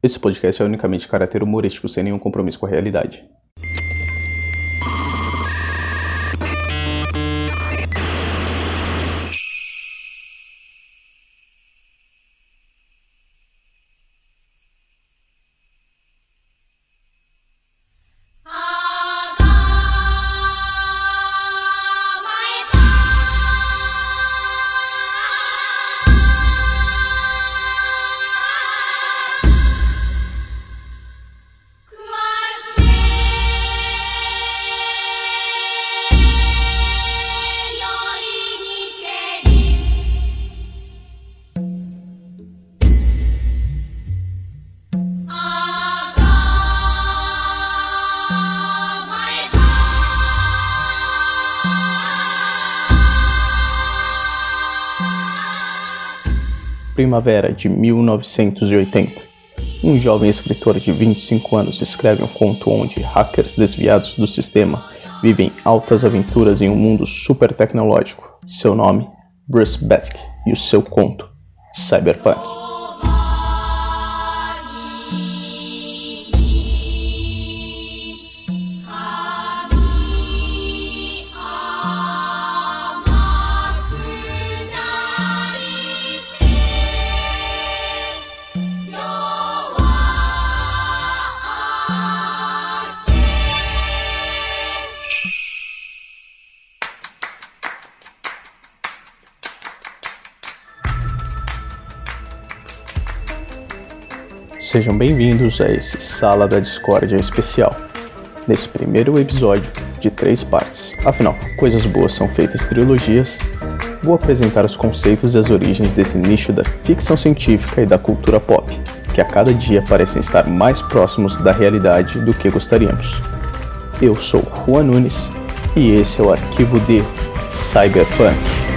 Esse podcast é unicamente de caráter humorístico, sem nenhum compromisso com a realidade. Primavera de 1980. Um jovem escritor de 25 anos escreve um conto onde hackers desviados do sistema vivem altas aventuras em um mundo super tecnológico. Seu nome, Bruce Betke, e o seu conto, Cyberpunk. Sejam bem-vindos a esse Sala da Discórdia especial. Nesse primeiro episódio de três partes, afinal, coisas boas são feitas trilogias, vou apresentar os conceitos e as origens desse nicho da ficção científica e da cultura pop, que a cada dia parecem estar mais próximos da realidade do que gostaríamos. Eu sou Juan Nunes e esse é o arquivo de Cyberpunk.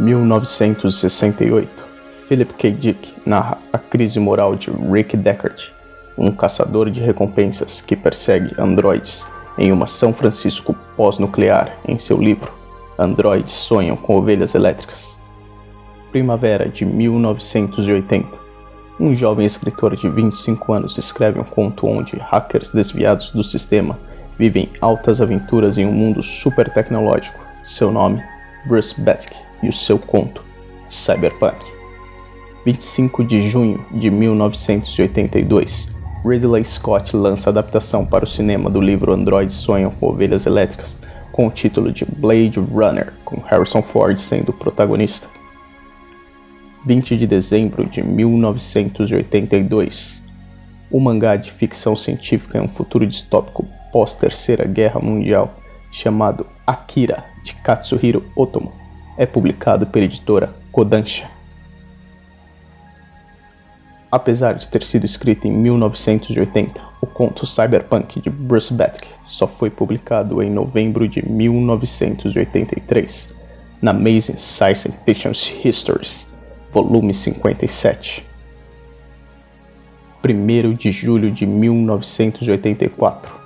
(1968) Philip K. Dick narra a crise moral de Rick Deckard, um caçador de recompensas que persegue androides em uma São Francisco pós-nuclear em seu livro Androides Sonham com Ovelhas Elétricas. Primavera de 1980. Um jovem escritor de 25 anos escreve um conto onde hackers desviados do sistema vivem altas aventuras em um mundo super tecnológico. Seu nome, Bruce Betke e o seu conto, Cyberpunk. 25 de junho de 1982, Ridley Scott lança a adaptação para o cinema do livro Androids Sonham com Ovelhas Elétricas, com o título de Blade Runner, com Harrison Ford sendo o protagonista. 20 de dezembro de 1982, o mangá de ficção científica em um futuro distópico pós-Terceira Guerra Mundial chamado Akira, de Katsuhiro Otomo, é publicado pela editora Kodansha. Apesar de ter sido escrito em 1980, o conto Cyberpunk de Bruce Betke só foi publicado em novembro de 1983, na Amazing Science Fiction Histories, volume 57. 1 de julho de 1984,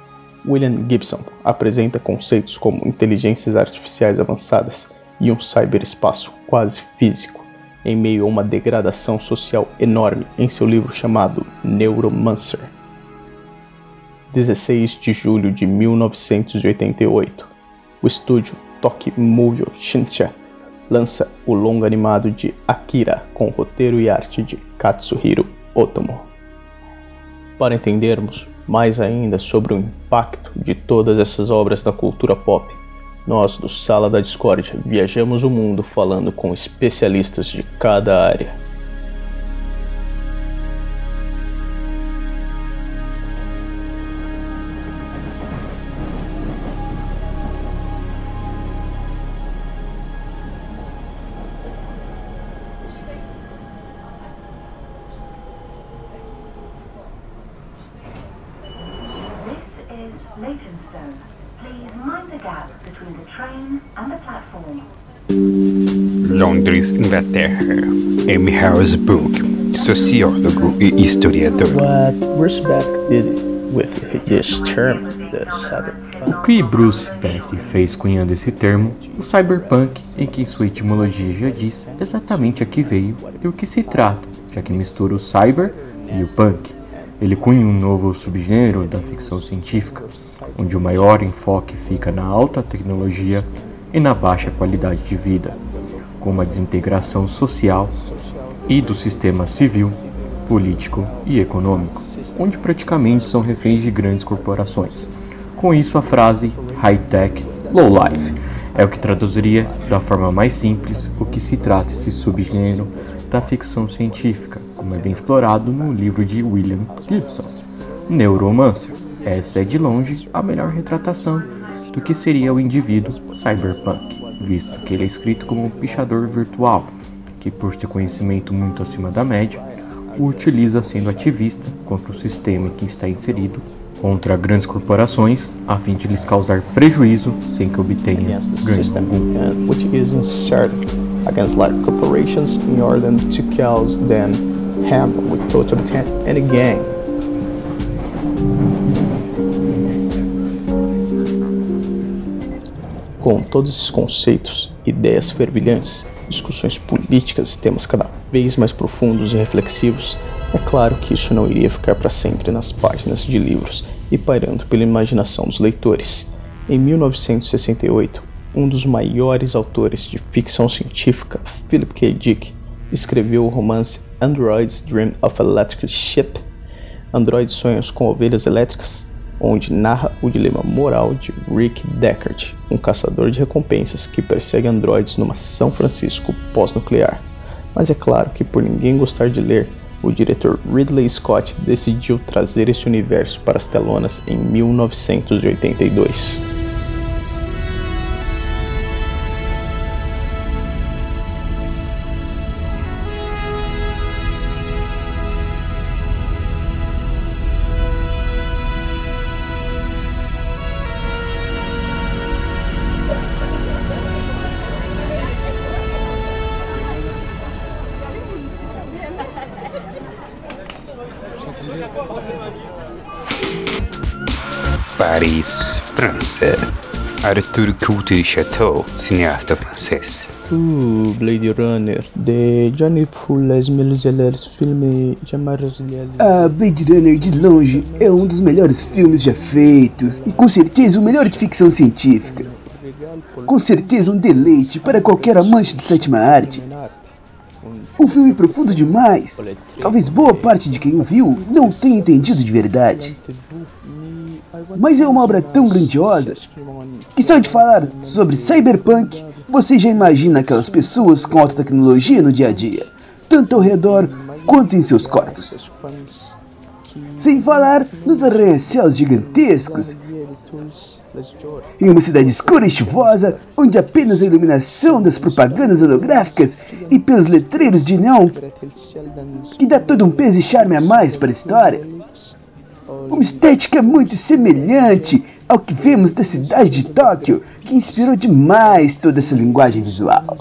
William Gibson apresenta conceitos como inteligências artificiais avançadas e um cyberespaço quase físico, em meio a uma degradação social enorme em seu livro chamado Neuromancer. 16 de julho de 1988, o estúdio Toki Movie Shinsha lança o longa animado de Akira com roteiro e arte de Katsuhiro Otomo. Para entendermos mais ainda sobre o impacto de todas essas obras na cultura pop, Nós, do Sala da Discord, viajamos o mundo falando com especialistas de cada área. Londres, Inglaterra. M. Book, sociólogo e historiador. What Rusback did with this term, the O que Bruce Best fez cunhando esse termo, o cyberpunk, em que sua etimologia já diz exatamente a que veio e o que se trata, já que mistura o cyber e o punk. Ele cunha um novo subgênero da ficção científica, onde o maior enfoque fica na alta tecnologia e na baixa qualidade de vida, com uma desintegração social e do sistema civil, político e econômico, onde praticamente são reféns de grandes corporações. Com isso, a frase high-tech, low-life é o que traduziria da forma mais simples o que se trata esse subgênero da ficção científica, como é bem explorado no livro de William Gibson, Neuromancer. Essa é de longe a melhor retratação do que seria o indivíduo cyberpunk, visto que ele é escrito como um pichador virtual, que por seu conhecimento muito acima da média, o utiliza sendo ativista contra o sistema em que está inserido, contra grandes corporações, a fim de lhes causar prejuízo sem que obtenha ganho algum. Against large corporations in order to cause them harm without obtaining any gain. Com todos esses conceitos, ideias fervilhantes, discussões políticas e temas cada vez mais profundos e reflexivos, é claro que isso não iria ficar para sempre nas páginas de livros e pairando pela imaginação dos leitores. Em 1968, um dos maiores autores de ficção científica, Philip K. Dick, escreveu o romance Android's Dream of Electric Ship, Android Sonhos com Ovelhas Elétricas, onde narra o dilema moral de Rick Deckard, um caçador de recompensas que persegue androides numa São Francisco pós-nuclear. Mas é claro que por ninguém gostar de ler, o diretor Ridley Scott decidiu trazer esse universo para as telonas em 1982. Arthur Couto de Chateau, cineasta francês. Uh, Blade Runner, de Johnny Fulles Melzellers, filme chamado Ah, Blade Runner de longe é um dos melhores filmes já feitos e com certeza o melhor de ficção científica. Com certeza um deleite para qualquer amante de sétima arte. Um filme profundo demais. Talvez boa parte de quem o viu não tenha entendido de verdade. Mas é uma obra tão grandiosa que só de falar sobre cyberpunk, você já imagina aquelas pessoas com alta tecnologia no dia a dia, tanto ao redor quanto em seus corpos. Sem falar nos arranha-céus gigantescos em uma cidade escura e chuvosa, onde apenas a iluminação das propagandas holográficas e pelos letreiros de neon que dá todo um peso e charme a mais para a história. Uma estética muito semelhante ao que vemos da cidade de Tóquio, que inspirou demais toda essa linguagem visual.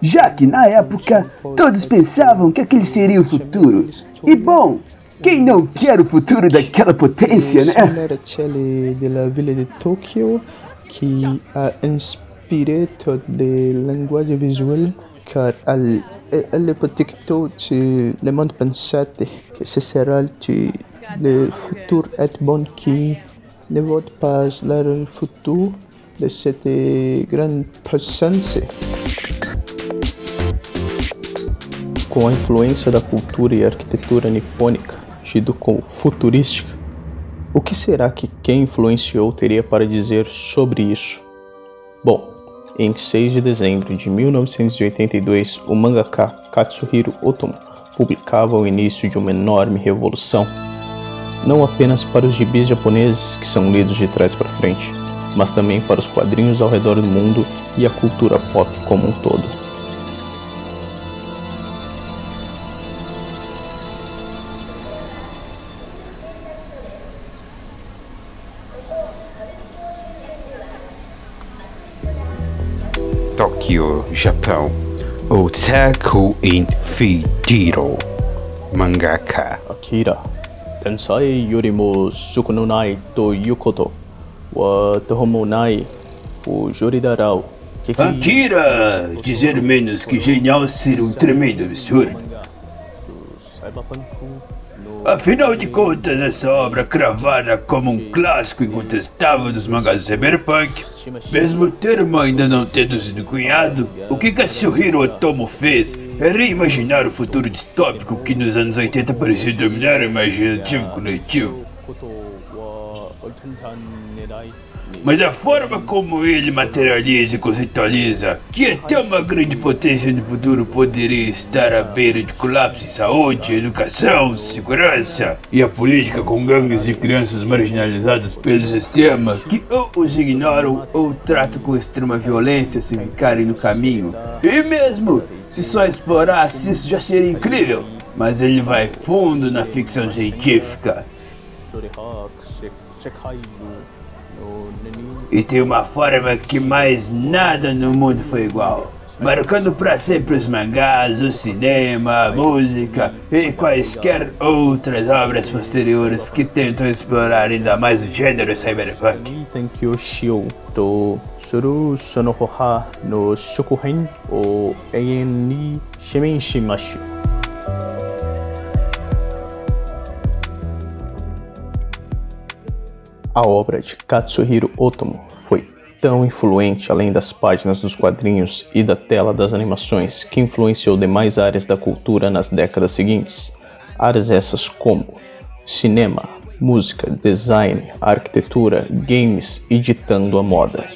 Já que na época todos pensavam que aquele seria o futuro. E bom, quem não quer o futuro daquela potência, né? Villa di Tokyo che ha ispirato le linguaggi visuali car al elle protetto le monde pensate que ce sera le, le futur est bon qui ne vote pas le futur de cette grande puissance. Com a influência da cultura e arquitetura nipônica, tido como futurística, o que será que quem influenciou teria para dizer sobre isso? Bom, em 6 de dezembro de 1982, o mangaka Katsuhiro Otomo publicava o início de uma enorme revolução, não apenas para os gibis japoneses que são lidos de trás para frente, mas também para os quadrinhos ao redor do mundo e a cultura pop como um todo. Tóquio, Japão. Otaku Infidiro. Mangaka. Akira, Tensai yorimo suku no nai toいうことはとほもないフジョリダラオ Akira! Dizer menos que genial ser um tremendo absurdo. Afinal de contas, essa obra cravada como um clássico incontestável dos mangás cyberpunk, mesmo termo ainda não tendo sido cunhado, o que Katsuhiro Otomo fez é reimaginar o futuro distópico que nos anos 80 parecia dominar o imaginativo coletivo. Mas a forma como ele materializa e conceitualiza que até uma grande potência no futuro poderia estar à beira de colapso em saúde, educação, segurança e a política com gangues de crianças marginalizadas pelo sistema que ou os ignoram ou tratam com extrema violência se ficarem no caminho. E mesmo se só explorasse isso já seria incrível. Mas ele vai fundo na ficção científica. E tem uma forma que mais nada no mundo foi igual. Marcando para sempre os mangás, o cinema, a música e quaisquer outras obras posteriores que tentam explorar ainda mais o gênero cyberpunk. Tenkyo Shio to suru sono hoha no shokuhen o eien ni shimen shimashu. A obra de Katsuhiro Otomo foi tão influente além das páginas dos quadrinhos e da tela das animações que influenciou demais áreas da cultura nas décadas seguintes. Áreas essas como cinema, música, design, arquitetura, games e ditando a moda.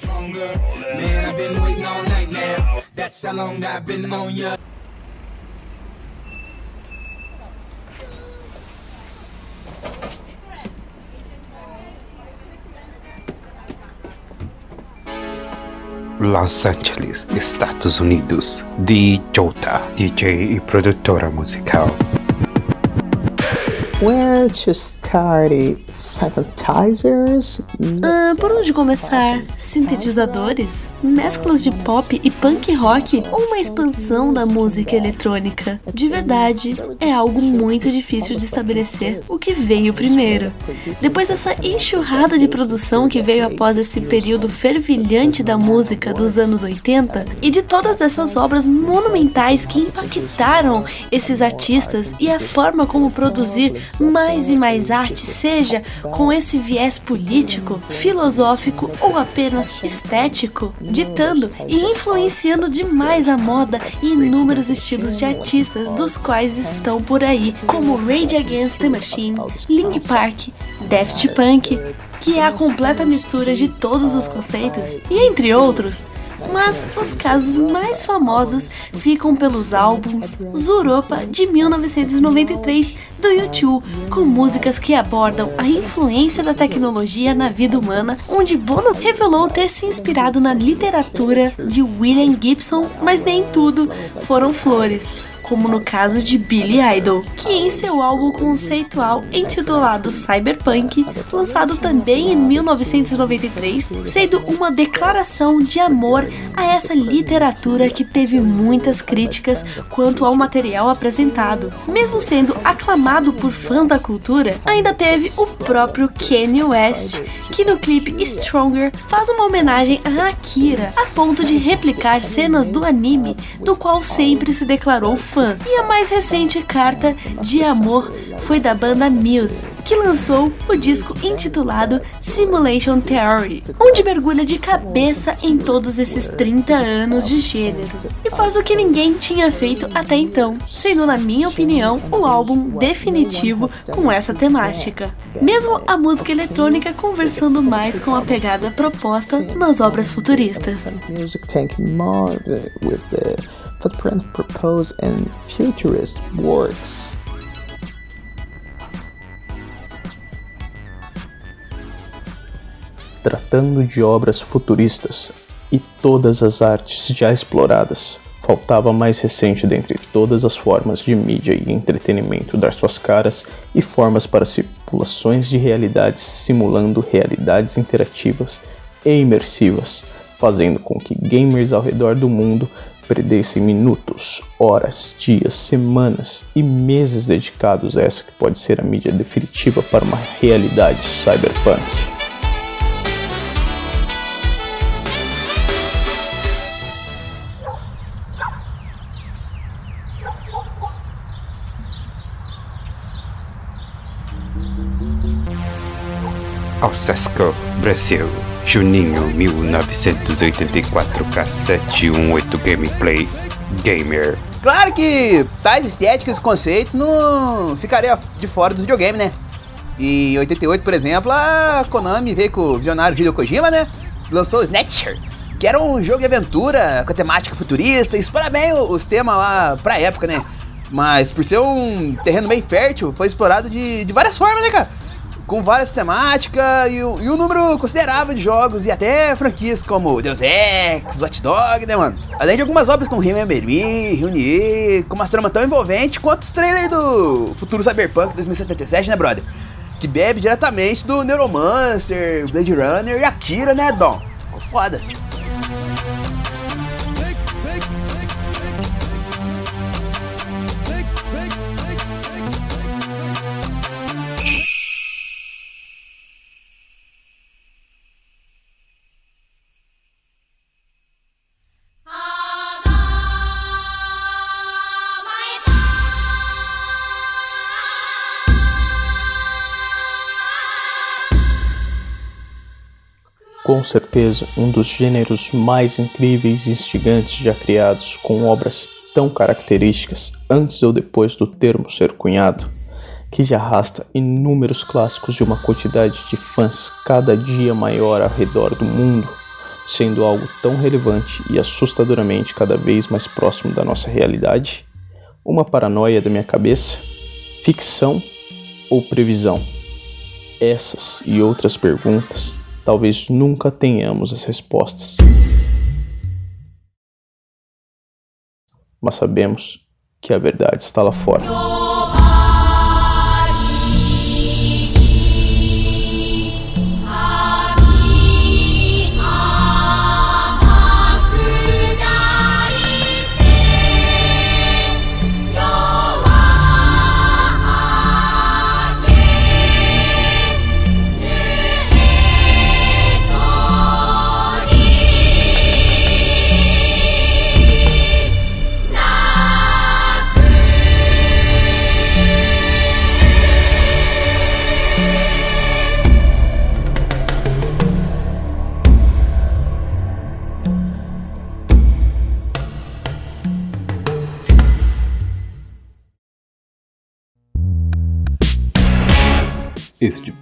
Los Angeles, Estados Unidos. De Jota, DJ e produtora musical. Where to start? Ah, por onde começar? Sintetizadores? Mesclas de pop e punk rock? Ou uma expansão da música eletrônica? De verdade, é algo muito difícil de estabelecer o que veio primeiro. Depois dessa enxurrada de produção que veio após esse período fervilhante da música dos anos 80 e de todas essas obras monumentais que impactaram esses artistas e a forma como produzir mais e mais arte, seja com esse viés político, filosófico ou apenas estético, ditando e influenciando demais a moda e inúmeros estilos de artistas dos quais estão por aí, como Rage Against the Machine, Link Park, Daft Punk, que é a completa mistura de todos os conceitos, e entre outros. Mas os casos mais famosos ficam pelos álbuns Zuropa de 1993 do U2, com músicas que abordam a influência da tecnologia na vida humana, onde Bono revelou ter se inspirado na literatura de William Gibson, mas nem tudo foram flores como no caso de Billy Idol, que em seu álbum conceitual intitulado Cyberpunk, lançado também em 1993, sendo uma declaração de amor a essa literatura que teve muitas críticas quanto ao material apresentado. Mesmo sendo aclamado por fãs da cultura, ainda teve o próprio Kanye West, que no clipe Stronger faz uma homenagem a Akira, a ponto de replicar cenas do anime, do qual sempre se declarou fã. E a mais recente carta de amor foi da banda Muse, que lançou o disco intitulado Simulation Theory, onde mergulha de cabeça em todos esses 30 anos de gênero e faz o que ninguém tinha feito até então, sendo, na minha opinião, o álbum definitivo com essa temática. Mesmo a música eletrônica conversando mais com a pegada proposta nas obras futuristas. Footprint proposed in futurist works. Tratando de obras futuristas e todas as artes já exploradas, faltava a mais recente dentre todas as formas de mídia e entretenimento dar suas caras e formas para simulações de realidades simulando realidades interativas e imersivas, fazendo com que gamers ao redor do mundo perdessem minutos, horas, dias, semanas e meses dedicados a essa que pode ser a mídia definitiva para uma realidade cyberpunk. Osasco, Brasil, Juninho 1984 K718 Gameplay Gamer. Claro que tais estéticas e conceitos não ficaria de fora dos videogames, né? E em 88, por exemplo, a Konami veio com o visionário Hideo Kojima, né? Lançou o Snatcher, que era um jogo de aventura com temática futurista, explora bem os temas lá pra época, né? Mas por ser um terreno bem fértil, foi explorado de, de várias formas, né, cara? Com várias temáticas e, e um número considerável de jogos e até franquias como Deus Ex, Watch Dog, né, mano? Além de algumas obras como Remember Me, Reunir, com uma trama tão envolvente quanto os trailers do futuro Cyberpunk 2077, né, brother? Que bebe diretamente do Neuromancer, Blade Runner e Akira, né, Dom? Foda. Com certeza, um dos gêneros mais incríveis e instigantes já criados, com obras tão características antes ou depois do termo ser cunhado, que já arrasta inúmeros clássicos de uma quantidade de fãs cada dia maior ao redor do mundo, sendo algo tão relevante e assustadoramente cada vez mais próximo da nossa realidade? Uma paranoia da minha cabeça? Ficção ou previsão? Essas e outras perguntas talvez nunca tenhamos as respostas. Mas sabemos que a verdade está lá fora.